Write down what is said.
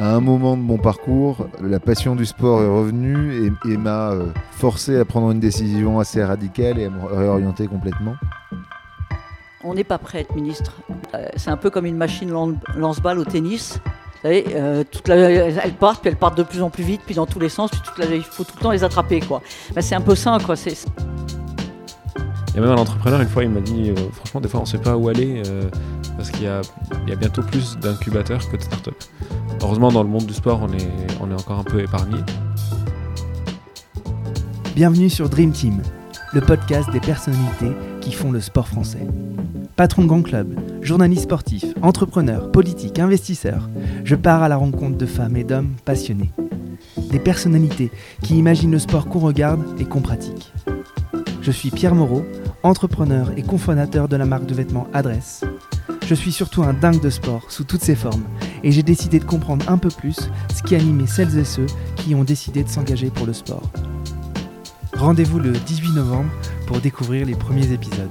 À un moment de mon parcours, la passion du sport est revenue et, m'a euh, forcé à prendre une décision assez radicale et à me réorienter complètement. On n'est pas prêt à être ministre. Euh, c'est un peu comme une machine lance-balle au tennis. Vous savez, euh, elles partent, puis elles partent de plus en plus vite, puis dans tous les sens, puis il faut tout le temps les attraper. Quoi. Ben, c'est un peu ça. Quoi. C'est, il y a même un entrepreneur, une fois, il m'a dit euh, franchement, des fois, on ne sait pas où aller euh, parce qu'il y, a, bientôt plus d'incubateurs que de startups. Heureusement, dans le monde du sport, on est, encore un peu épargné. Bienvenue sur Dream Team, le podcast des personnalités qui font le sport français. Patron de Grand Club, journaliste sportif, entrepreneur, politique, investisseur, je pars à la rencontre de femmes et d'hommes passionnés. Des personnalités qui imaginent le sport qu'on regarde et qu'on pratique. Je suis Pierre Moreau, entrepreneur et cofondateur de la marque de vêtements Adresse. Je suis surtout un dingue de sport sous toutes ses formes et j'ai décidé de comprendre un peu plus ce qui animait celles et ceux qui ont décidé de s'engager pour le sport. Rendez-vous le 18 novembre pour découvrir les premiers épisodes.